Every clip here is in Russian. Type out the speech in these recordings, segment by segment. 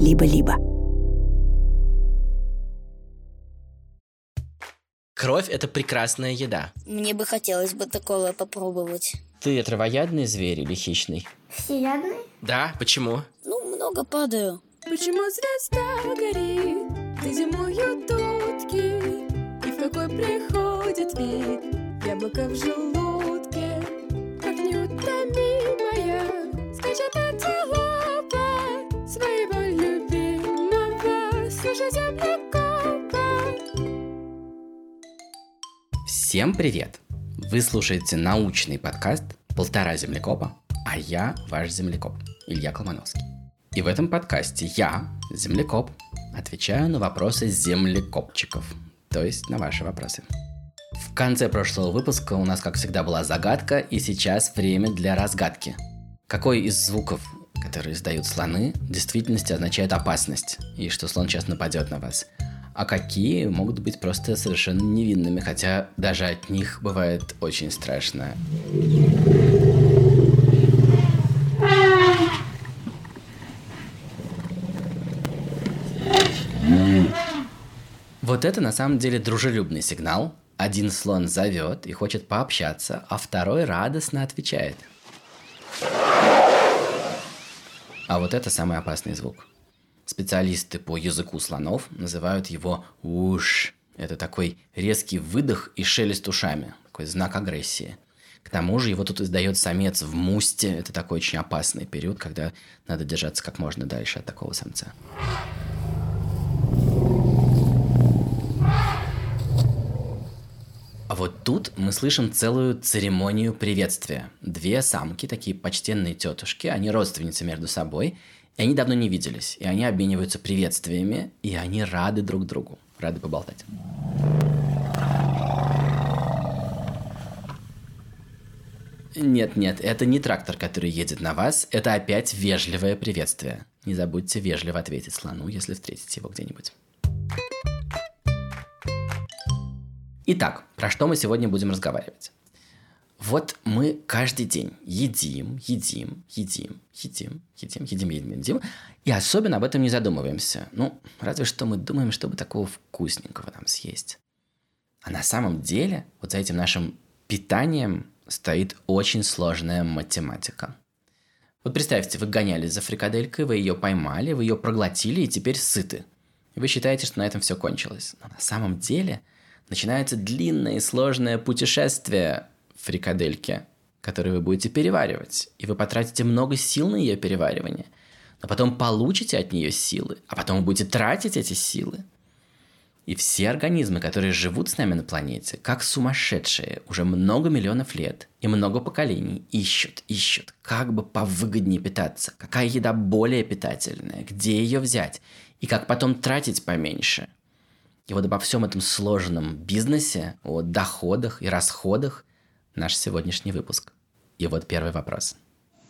либо-либо. Кровь – это прекрасная еда. Мне бы хотелось бы такого попробовать. Ты травоядный зверь или хищный? Всеядный? Да, почему? Ну, много падаю. Почему звезда горит, ты зимуют утки, И в какой приходит вид яблоко в желудке, Как неутомимая скачет антилопа землекопа. Всем привет! Вы слушаете научный подкаст «Полтора землекопа», а я ваш землекоп Илья Колмановский. И в этом подкасте я, землекоп, отвечаю на вопросы землекопчиков, то есть на ваши вопросы. В конце прошлого выпуска у нас, как всегда, была загадка, и сейчас время для разгадки. Какой из звуков, которые издают слоны, в действительности означает опасность, и что слон сейчас нападет на вас? А какие могут быть просто совершенно невинными, хотя даже от них бывает очень страшно. Вот это на самом деле дружелюбный сигнал. Один слон зовет и хочет пообщаться, а второй радостно отвечает. А вот это самый опасный звук. Специалисты по языку слонов называют его уш. Это такой резкий выдох и шелест ушами, такой знак агрессии. К тому же его тут издает самец в мусте. Это такой очень опасный период, когда надо держаться как можно дальше от такого самца. Вот тут мы слышим целую церемонию приветствия. Две самки, такие почтенные тетушки, они родственницы между собой, и они давно не виделись, и они обмениваются приветствиями, и они рады друг другу, рады поболтать. Нет, нет, это не трактор, который едет на вас, это опять вежливое приветствие. Не забудьте вежливо ответить слону, если встретите его где-нибудь. Итак, про что мы сегодня будем разговаривать? Вот мы каждый день едим, едим, едим, едим, едим, едим, едим, едим, и особенно об этом не задумываемся. Ну, разве что мы думаем, чтобы такого вкусненького нам съесть. А на самом деле вот за этим нашим питанием стоит очень сложная математика. Вот представьте, вы гонялись за фрикаделькой, вы ее поймали, вы ее проглотили и теперь сыты. И вы считаете, что на этом все кончилось. Но на самом деле начинается длинное и сложное путешествие фрикадельки, которую вы будете переваривать. И вы потратите много сил на ее переваривание. Но потом получите от нее силы, а потом вы будете тратить эти силы. И все организмы, которые живут с нами на планете, как сумасшедшие, уже много миллионов лет и много поколений, ищут, ищут, как бы повыгоднее питаться, какая еда более питательная, где ее взять, и как потом тратить поменьше. И вот обо всем этом сложном бизнесе, о доходах и расходах наш сегодняшний выпуск. И вот первый вопрос.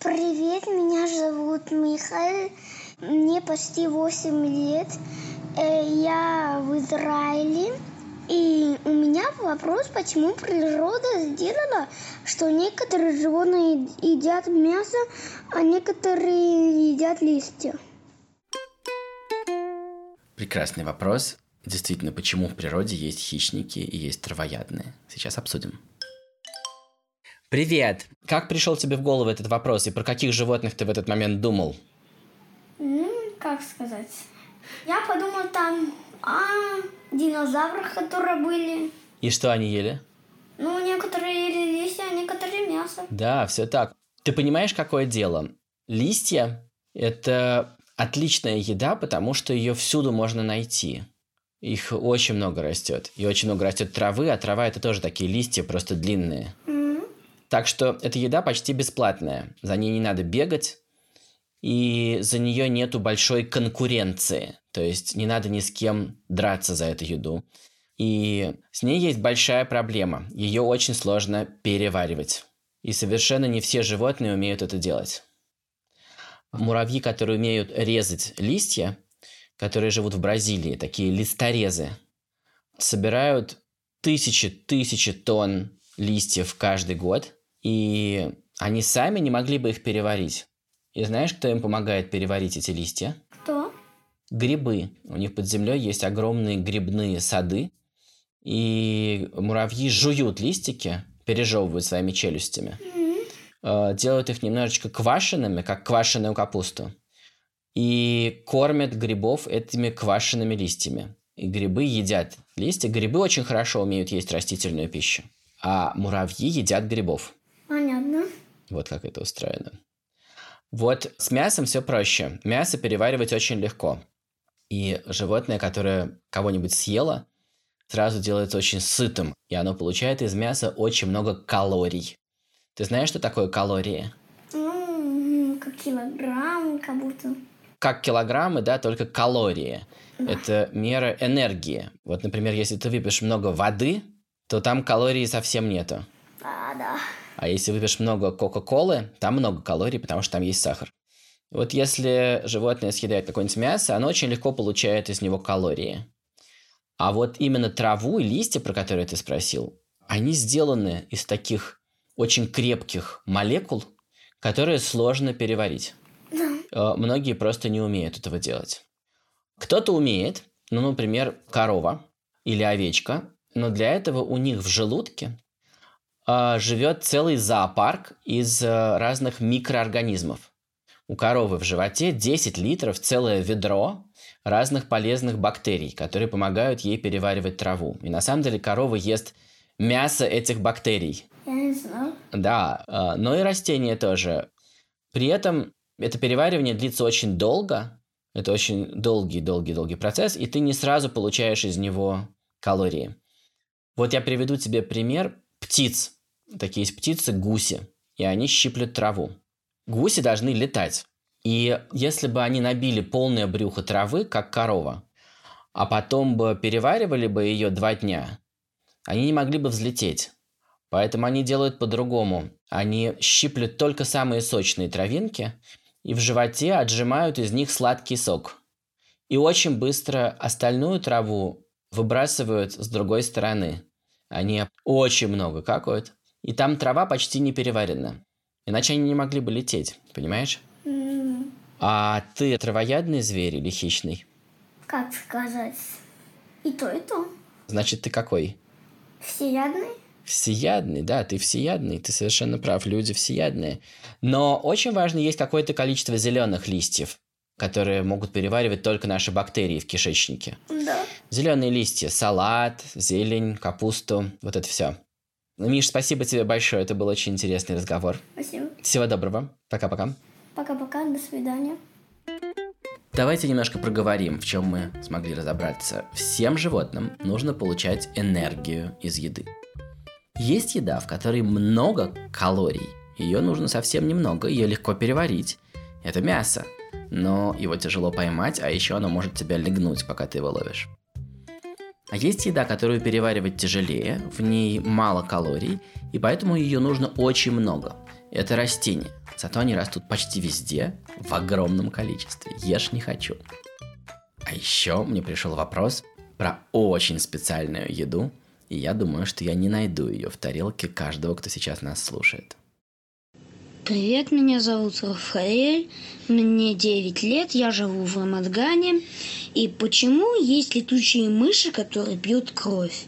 Привет, меня зовут Михаил, мне почти 8 лет, Э, я в Израиле, и у меня вопрос, почему природа сделала, что некоторые животные едят мясо, а некоторые едят листья. Прекрасный вопрос. Действительно, почему в природе есть хищники и есть травоядные? Сейчас обсудим. Привет! Как пришел тебе в голову этот вопрос и про каких животных ты в этот момент думал? Ну, как сказать? Я подумал там о динозаврах, которые были. И что они ели? Ну, некоторые ели листья, а некоторые мясо. Да, все так. Ты понимаешь, какое дело? Листья – это отличная еда, потому что ее всюду можно найти. Их очень много растет. И очень много растет травы, а трава это тоже такие листья, просто длинные. Так что эта еда почти бесплатная. За ней не надо бегать, и за нее нету большой конкуренции. То есть не надо ни с кем драться за эту еду. И с ней есть большая проблема. Ее очень сложно переваривать. И совершенно не все животные умеют это делать. Муравьи, которые умеют резать листья, которые живут в Бразилии, такие листорезы, собирают тысячи-тысячи тонн листьев каждый год, и они сами не могли бы их переварить. И знаешь, кто им помогает переварить эти листья? Кто? грибы. У них под землей есть огромные грибные сады, и муравьи жуют листики, пережевывают своими челюстями, э, делают их немножечко квашенными, как квашеную капусту, и кормят грибов этими квашенными листьями. И грибы едят листья. Грибы очень хорошо умеют есть растительную пищу, а муравьи едят грибов. Понятно. Вот как это устроено. Вот с мясом все проще. Мясо переваривать очень легко. И животное, которое кого-нибудь съело, сразу делается очень сытым. И оно получает из мяса очень много калорий. Ты знаешь, что такое калории? Ну, как килограмм, как будто. Как килограммы, да, только калории. Это мера энергии. Вот, например, если ты выпьешь много воды, то там калорий совсем нету. А, да. А если выпьешь много Кока-Колы, там много калорий, потому что там есть сахар. Вот если животное съедает какое-нибудь мясо, оно очень легко получает из него калории. А вот именно траву и листья, про которые ты спросил, они сделаны из таких очень крепких молекул, которые сложно переварить. Э, Многие просто не умеют этого делать. Кто-то умеет, ну, например, корова или овечка, но для этого у них в желудке а, живет целый зоопарк из а, разных микроорганизмов. У коровы в животе 10 литров, целое ведро разных полезных бактерий, которые помогают ей переваривать траву. И на самом деле корова ест мясо этих бактерий. Я не знаю. Да, а, но и растения тоже. При этом это переваривание длится очень долго. Это очень долгий-долгий-долгий процесс, и ты не сразу получаешь из него калории. Вот я приведу тебе пример птиц. Такие есть птицы гуси, и они щиплют траву. Гуси должны летать. И если бы они набили полное брюхо травы, как корова, а потом бы переваривали бы ее два дня, они не могли бы взлететь. Поэтому они делают по-другому. Они щиплют только самые сочные травинки и в животе отжимают из них сладкий сок. И очень быстро остальную траву выбрасывают с другой стороны. Они очень много какают. И там трава почти не переварена. Иначе они не могли бы лететь, понимаешь? А ты травоядный зверь или хищный? Как сказать? И то, и то. Значит, ты какой? Всеядный? Всеядный, да, ты всеядный, ты совершенно прав, люди всеядные. Но очень важно есть какое-то количество зеленых листьев, которые могут переваривать только наши бактерии в кишечнике. Да. Зеленые листья, салат, зелень, капусту, вот это все. Миш, спасибо тебе большое, это был очень интересный разговор. Спасибо. Всего доброго, пока-пока. Пока-пока, до свидания. Давайте немножко проговорим, в чем мы смогли разобраться. Всем животным нужно получать энергию из еды. Есть еда, в которой много калорий. Ее нужно совсем немного, ее легко переварить. Это мясо. Но его тяжело поймать, а еще оно может тебя легнуть, пока ты его ловишь. А есть еда, которую переваривать тяжелее, в ней мало калорий, и поэтому ее нужно очень много. Это растения. Зато они растут почти везде, в огромном количестве. Ешь не хочу. А еще мне пришел вопрос про очень специальную еду, и я думаю, что я не найду ее в тарелке каждого, кто сейчас нас слушает. Привет, меня зовут Рафаэль, мне 9 лет, я живу в Рамадгане. И почему есть летучие мыши, которые пьют кровь?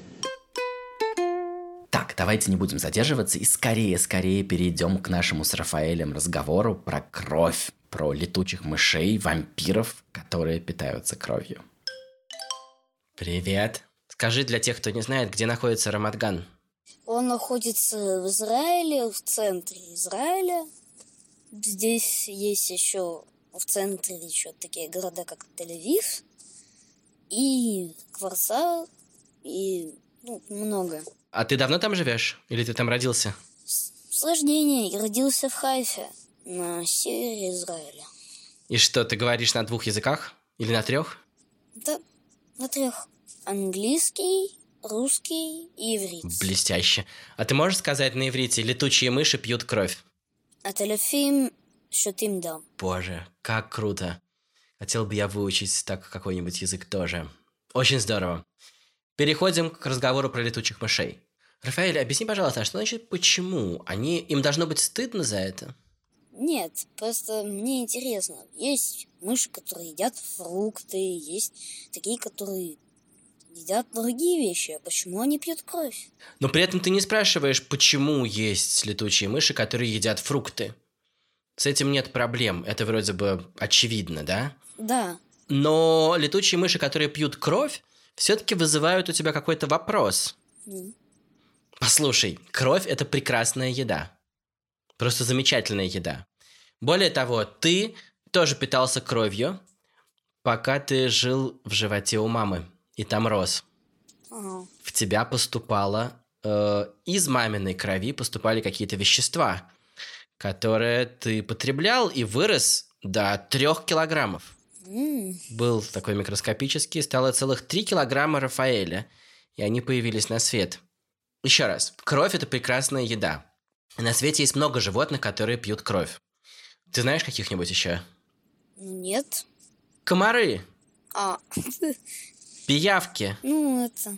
Так, давайте не будем задерживаться и скорее-скорее перейдем к нашему с Рафаэлем разговору про кровь, про летучих мышей, вампиров, которые питаются кровью. Привет. Скажи для тех, кто не знает, где находится Рамадган. Он находится в Израиле, в центре Израиля. Здесь есть еще в центре еще такие города, как Тель-Авив и Кварца, и ну, много. А ты давно там живешь? Или ты там родился? С рождения я родился в Хайфе, на севере Израиля. И что, ты говоришь на двух языках? Или на трех? Да, на трех. Английский, русский и иврит. Блестяще. А ты можешь сказать на иврите «летучие мыши пьют кровь»? А телефим шутим дам. Боже, как круто. Хотел бы я выучить так какой-нибудь язык тоже. Очень здорово. Переходим к разговору про летучих мышей. Рафаэль, объясни, пожалуйста, а что значит почему? Они, им должно быть стыдно за это? Нет, просто мне интересно. Есть мыши, которые едят фрукты, есть такие, которые едят другие вещи. А почему они пьют кровь? Но при этом ты не спрашиваешь, почему есть летучие мыши, которые едят фрукты. С этим нет проблем. Это вроде бы очевидно, да? Да. Но летучие мыши, которые пьют кровь, все-таки вызывают у тебя какой-то вопрос. Ну, Послушай, кровь – это прекрасная еда. Просто замечательная еда. Более того, ты тоже питался кровью, пока ты жил в животе у мамы, и там рос. ага. В тебя поступало э, из маминой крови поступали какие-то вещества, которые ты потреблял и вырос до трех килограммов. Был такой микроскопический, стало целых 3 килограмма Рафаэля, и они появились на свет. Еще раз, кровь – это прекрасная еда. На свете есть много животных, которые пьют кровь. Ты знаешь каких-нибудь еще? нет. Комары, А, пиявки. ну, это...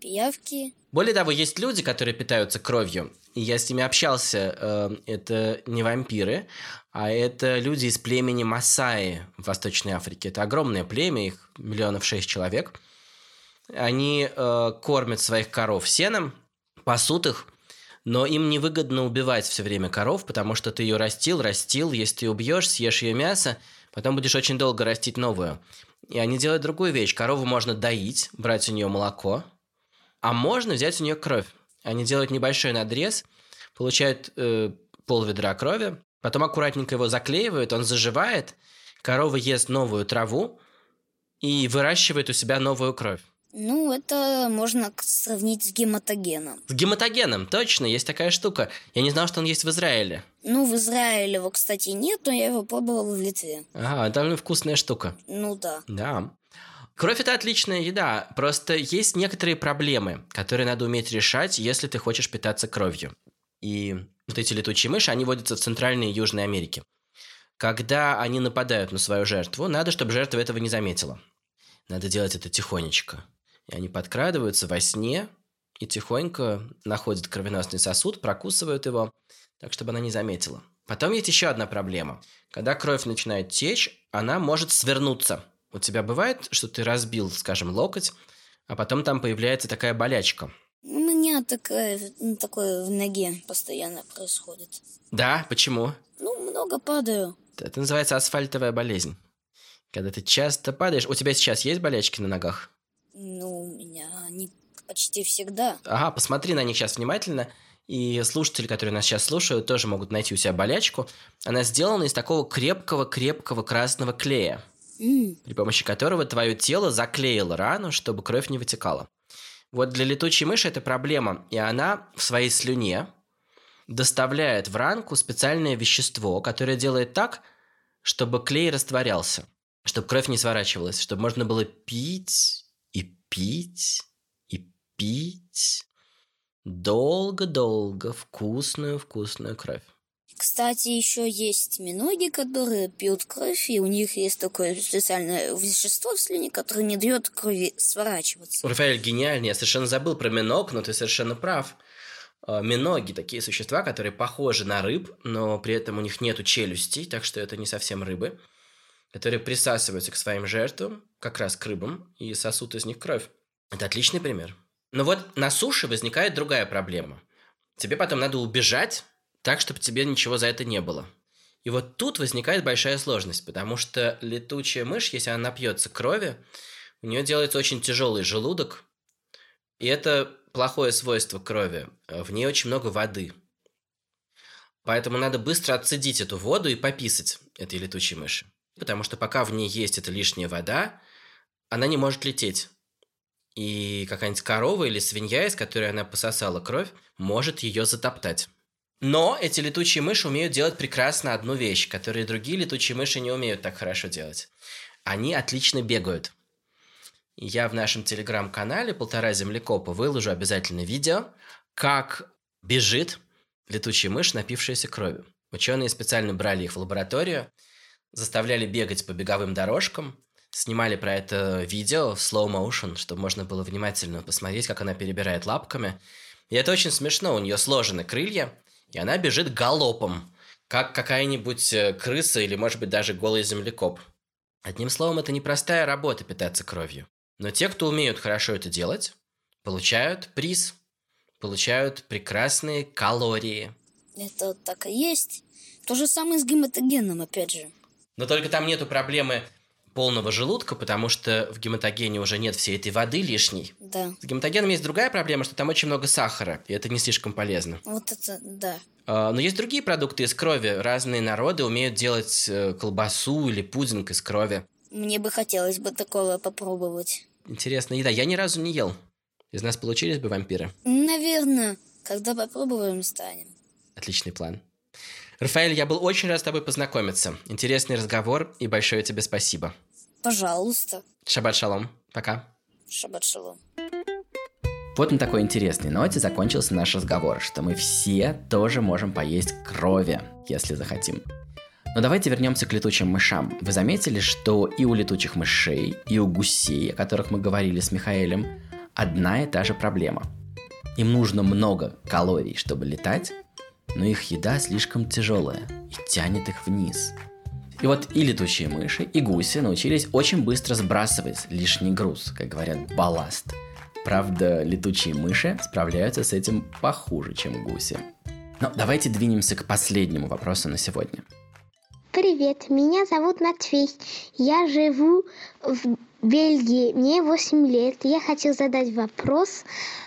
Пиявки. Более того, есть люди, которые питаются кровью, и я с ними общался. э, Это не вампиры, а это люди из племени Масаи в Восточной Африке. Это огромное племя, их миллионов шесть человек. Они э, кормят своих коров сеном, пасут их, но им невыгодно убивать все время коров, потому что ты ее растил, растил, если ты убьешь, съешь ее мясо, потом будешь очень долго растить новую. И они делают другую вещь. Корову можно доить, брать у нее молоко, а можно взять у нее кровь. Они делают небольшой надрез, получают э, пол ведра крови, потом аккуратненько его заклеивают, он заживает, корова ест новую траву и выращивает у себя новую кровь. Ну, это можно сравнить с гематогеном. С гематогеном, точно, есть такая штука. Я не знал, что он есть в Израиле. Ну, в Израиле его, кстати, нет, но я его пробовал в Литве. Ага, довольно вкусная штука. Ну да. Да. Кровь это отличная еда, просто есть некоторые проблемы, которые надо уметь решать, если ты хочешь питаться кровью. И вот эти летучие мыши, они водятся в Центральной и Южной Америке. Когда они нападают на свою жертву, надо, чтобы жертва этого не заметила. Надо делать это тихонечко. И они подкрадываются во сне и тихонько находят кровеносный сосуд, прокусывают его, так, чтобы она не заметила. Потом есть еще одна проблема. Когда кровь начинает течь, она может свернуться. У тебя бывает, что ты разбил, скажем, локоть, а потом там появляется такая болячка. У меня такая, ну, такое в ноге постоянно происходит. Да, почему? Ну, много падаю. Это называется асфальтовая болезнь. Когда ты часто падаешь... У тебя сейчас есть болячки на ногах? Ну, у меня они почти всегда. Ага, посмотри на них сейчас внимательно. И слушатели, которые нас сейчас слушают, тоже могут найти у себя болячку. Она сделана из такого крепкого-крепкого красного клея, при помощи которого твое тело заклеило рану, чтобы кровь не вытекала. Вот для летучей мыши это проблема, и она в своей слюне доставляет в ранку специальное вещество, которое делает так, чтобы клей растворялся, чтобы кровь не сворачивалась, чтобы можно было пить и пить и пить долго-долго вкусную-вкусную кровь. Кстати, еще есть миноги, которые пьют кровь, и у них есть такое специальное вещество в слюне, которое не дает крови сворачиваться. Рафаэль гениальный, я совершенно забыл про миног, но ты совершенно прав. Э, Миноги – такие существа, которые похожи на рыб, но при этом у них нету челюстей, так что это не совсем рыбы, которые присасываются к своим жертвам, как раз к рыбам, и сосут из них кровь. Это отличный пример. Но вот на суше возникает другая проблема. Тебе потом надо убежать так, чтобы тебе ничего за это не было. И вот тут возникает большая сложность, потому что летучая мышь, если она напьется крови, у нее делается очень тяжелый желудок, и это плохое свойство крови. Э, В ней очень много воды. Поэтому надо быстро отцедить эту воду и пописать этой летучей мыши. Потому что пока в ней есть эта лишняя вода, она не может лететь. И какая-нибудь корова или свинья, из которой она пососала кровь, может ее затоптать. Но эти летучие мыши умеют делать прекрасно одну вещь, которую другие летучие мыши не умеют так хорошо делать. Они отлично бегают. Я в нашем телеграм-канале «Полтора землекопа» выложу обязательно видео, как бежит летучая мышь, напившаяся кровью. Ученые специально брали их в лабораторию, заставляли бегать по беговым дорожкам, снимали про это видео в slow motion, чтобы можно было внимательно посмотреть, как она перебирает лапками. И это очень смешно, у нее сложены крылья, и она бежит галопом. как какая-нибудь э, крыса или, может быть, даже голый землекоп. Одним словом, это непростая работа питаться кровью. Но те, кто умеют хорошо это делать, получают приз, получают прекрасные калории. Это так и есть. То же самое с гематогеном, опять же. Но только там нету проблемы полного желудка, потому что в гематогене уже нет всей этой воды лишней. Да. С гематогеном есть другая проблема, что там очень много сахара, и это не слишком полезно. Вот это, да. А, Но есть другие продукты из крови. Разные народы умеют делать э, колбасу или пудинг из крови. Мне бы хотелось бы такое попробовать. Интересная еда. Я ни разу не ел. Из нас получились бы вампиры. Наверное, когда попробуем, станем. Отличный план. Рафаэль, я был очень рад с тобой познакомиться. Интересный разговор, и большое тебе спасибо. Пожалуйста. Шаббат шалом. Пока. Шаббат шалом. Вот на такой интересной ноте закончился наш разговор, что мы все тоже можем поесть крови, если захотим. Но давайте вернемся к летучим мышам. Вы заметили, что и у летучих мышей, и у гусей, о которых мы говорили с Михаэлем, одна и та же проблема. Им нужно много калорий, чтобы летать, но их еда слишком тяжелая и тянет их вниз. И вот и летучие мыши, и гуси научились очень быстро сбрасывать лишний груз, как говорят, балласт. Правда, летучие мыши справляются с этим похуже, чем гуси. Но давайте двинемся к последнему вопросу на сегодня. Привет, меня зовут Матвей. Я живу в Бельгии. Мне 8 лет. Я хотел задать вопрос,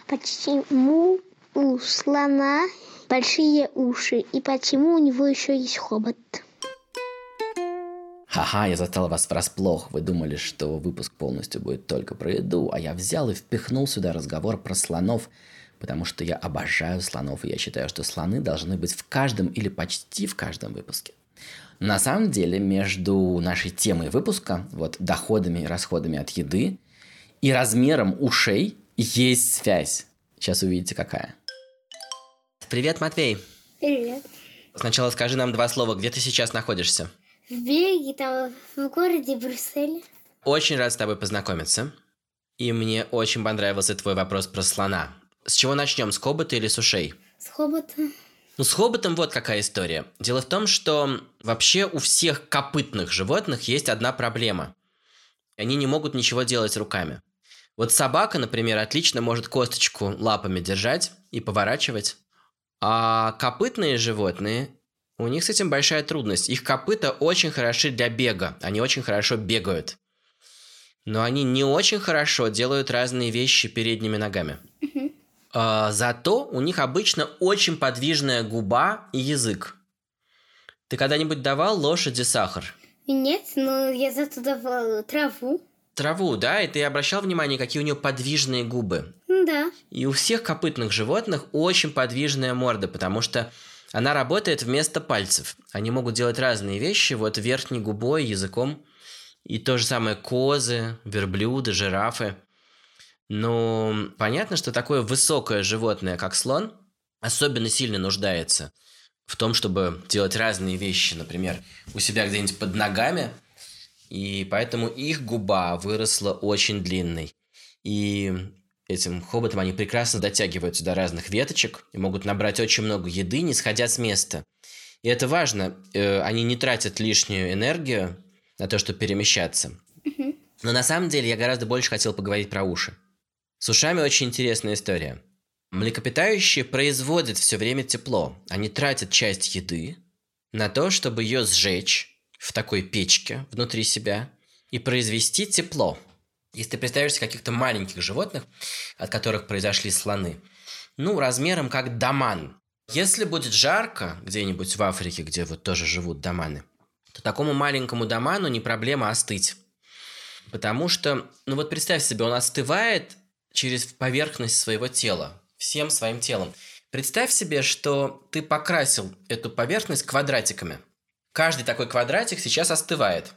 почему у слона большие уши и почему у него еще есть хобот. Ха-ха, я застал вас врасплох. Вы думали, что выпуск полностью будет только про еду, а я взял и впихнул сюда разговор про слонов, потому что я обожаю слонов, и я считаю, что слоны должны быть в каждом или почти в каждом выпуске. На самом деле, между нашей темой выпуска, вот доходами и расходами от еды, и размером ушей есть связь. Сейчас увидите, какая. Привет, Матвей. Привет. Сначала скажи нам два слова, где ты сейчас находишься. В Бельгии, там в городе Брюсселе. Очень рад с тобой познакомиться. И мне очень понравился твой вопрос про слона. С чего начнем, с хобота или с ушей? С хоботом. Ну, с хоботом вот какая история. Дело в том, что вообще у всех копытных животных есть одна проблема. Они не могут ничего делать руками. Вот собака, например, отлично может косточку лапами держать и поворачивать. А копытные животные, у них с этим большая трудность. Их копыта очень хороши для бега. Они очень хорошо бегают. Но они не очень хорошо делают разные вещи передними ногами. А, зато у них обычно очень подвижная губа и язык. Ты когда-нибудь давал лошади сахар? Нет, но я зато давала траву. Траву, да? И ты обращал внимание, какие у нее подвижные губы? Да. И у всех копытных животных очень подвижная морда, потому что она работает вместо пальцев. Они могут делать разные вещи, вот верхней губой, языком. И то же самое козы, верблюды, жирафы. Но понятно, что такое высокое животное, как слон, особенно сильно нуждается в том, чтобы делать разные вещи, например, у себя где-нибудь под ногами, и поэтому их губа выросла очень длинной. И этим хоботом они прекрасно дотягиваются до разных веточек и могут набрать очень много еды, не сходя с места. И это важно, э, они не тратят лишнюю энергию на то, чтобы перемещаться. Но на самом деле я гораздо больше хотел поговорить про уши. С ушами очень интересная история. Млекопитающие производят все время тепло. Они тратят часть еды на то, чтобы ее сжечь в такой печке внутри себя и произвести тепло. Если ты представишь себе каких-то маленьких животных, от которых произошли слоны, ну, размером как доман. Если будет жарко где-нибудь в Африке, где вот тоже живут доманы, то такому маленькому доману не проблема остыть. Потому что, ну вот представь себе, он остывает через поверхность своего тела, всем своим телом. Представь себе, что ты покрасил эту поверхность квадратиками. Каждый такой квадратик сейчас остывает.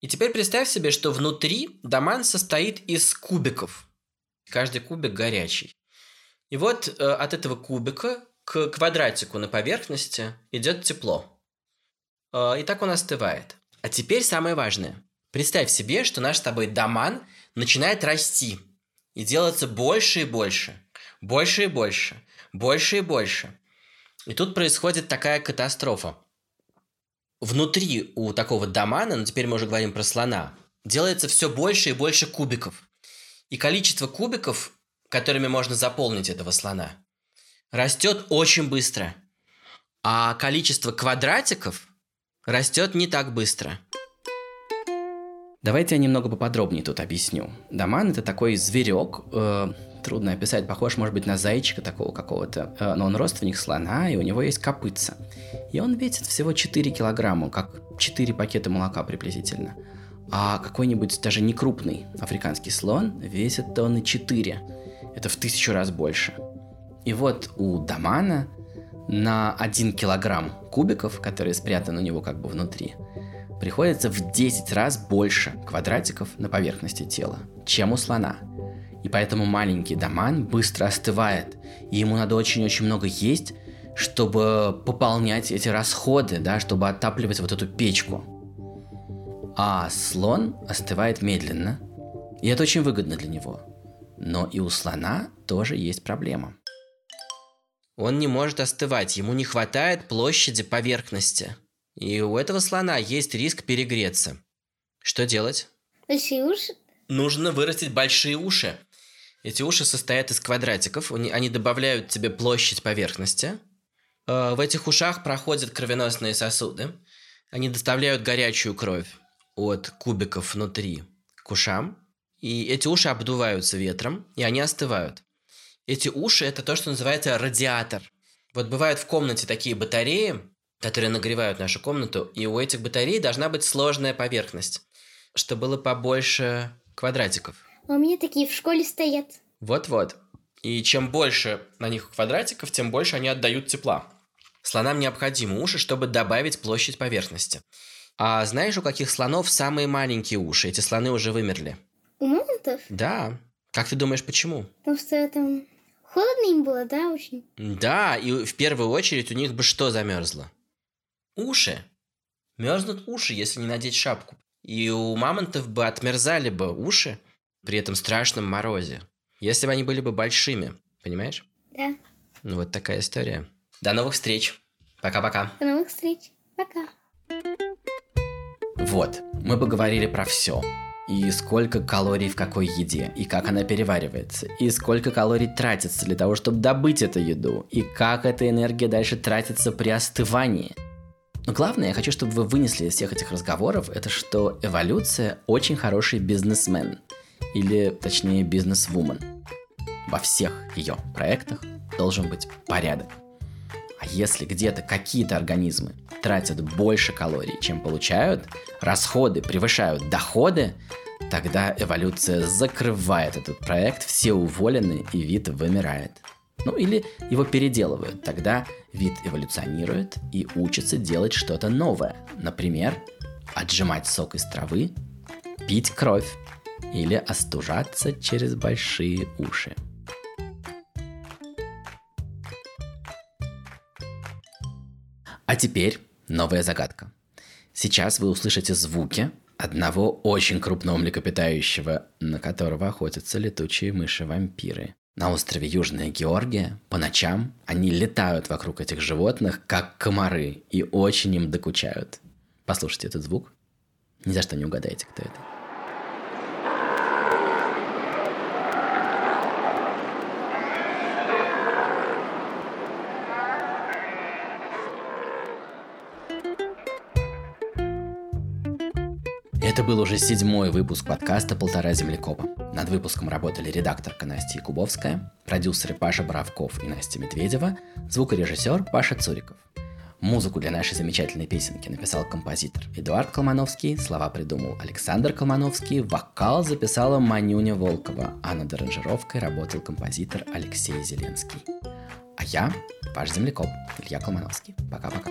И теперь представь себе, что внутри доман состоит из кубиков. Каждый кубик горячий. И вот э, от этого кубика к квадратику на поверхности идет тепло. Э, и так он остывает. А теперь самое важное. Представь себе, что наш с тобой доман начинает расти и делаться больше и больше, больше и больше, больше и больше. И тут происходит такая катастрофа. Внутри у такого домана, но теперь мы уже говорим про слона, делается все больше и больше кубиков. И количество кубиков, которыми можно заполнить этого слона, растет очень быстро. А количество квадратиков растет не так быстро. Давайте я немного поподробнее тут объясню. Доман это такой зверек, э, трудно описать, похож, может быть, на зайчика такого какого-то, э, но он родственник слона, и у него есть копытца. И он весит всего 4 килограмма, как 4 пакета молока приблизительно. А какой-нибудь даже не крупный африканский слон весит тонны 4. Это в тысячу раз больше. И вот у Дамана на 1 килограмм кубиков, которые спрятаны у него как бы внутри, приходится в 10 раз больше квадратиков на поверхности тела, чем у слона. И поэтому маленький доман быстро остывает, и ему надо очень-очень много есть, чтобы пополнять эти расходы, да, чтобы отапливать вот эту печку. А слон остывает медленно, и это очень выгодно для него. Но и у слона тоже есть проблема. Он не может остывать, ему не хватает площади поверхности – и у этого слона есть риск перегреться. Что делать? Большие уши? Нужно вырастить большие уши. Эти уши состоят из квадратиков, они добавляют тебе площадь поверхности. Э, в этих ушах проходят кровеносные сосуды. Они доставляют горячую кровь от кубиков внутри к ушам. И эти уши обдуваются ветром, и они остывают. Эти уши – это то, что называется радиатор. Вот бывают в комнате такие батареи, которые нагревают нашу комнату, и у этих батарей должна быть сложная поверхность, чтобы было побольше квадратиков. А у меня такие в школе стоят. Вот-вот. И чем больше на них квадратиков, тем больше они отдают тепла. Слонам необходимы уши, чтобы добавить площадь поверхности. А знаешь, у каких слонов самые маленькие уши? Эти слоны уже вымерли. У мамонтов? Да. Как ты думаешь, почему? Потому что там холодно им было, да, очень? Да, и в первую очередь у них бы что замерзло? Уши. Мерзнут уши, если не надеть шапку. И у мамонтов бы отмерзали бы уши при этом страшном морозе. Если бы они были бы большими. Понимаешь? Да. Ну вот такая история. До новых встреч. Пока-пока. До новых встреч. Пока. Вот, мы поговорили про все. И сколько калорий в какой еде, и как она переваривается, и сколько калорий тратится для того, чтобы добыть эту еду, и как эта энергия дальше тратится при остывании – но главное, я хочу, чтобы вы вынесли из всех этих разговоров, это что эволюция очень хороший бизнесмен. Или, точнее, бизнес-вумен. Во всех ее проектах должен быть порядок. А если где-то какие-то организмы тратят больше калорий, чем получают, расходы превышают доходы, тогда эволюция закрывает этот проект, все уволены и вид вымирает. Ну или его переделывают. Тогда вид эволюционирует и учится делать что-то новое. Например, отжимать сок из травы, пить кровь или остужаться через большие уши. А теперь новая загадка. Сейчас вы услышите звуки одного очень крупного млекопитающего, на которого охотятся летучие мыши-вампиры. На острове Южная Георгия по ночам они летают вокруг этих животных, как комары, и очень им докучают. Послушайте этот звук. Ни за что не угадаете, кто это. Это был уже седьмой выпуск подкаста «Полтора землекопа». Над выпуском работали редакторка Настя Якубовская, продюсеры Паша Боровков и Настя Медведева, звукорежиссер Паша Цуриков. Музыку для нашей замечательной песенки написал композитор Эдуард Колмановский, слова придумал Александр Колмановский, вокал записала Манюня Волкова, а над аранжировкой работал композитор Алексей Зеленский. А я, ваш землекоп, Илья Колмановский. Пока-пока.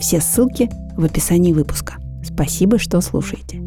Все ссылки в описании выпуска. Спасибо, что слушаете.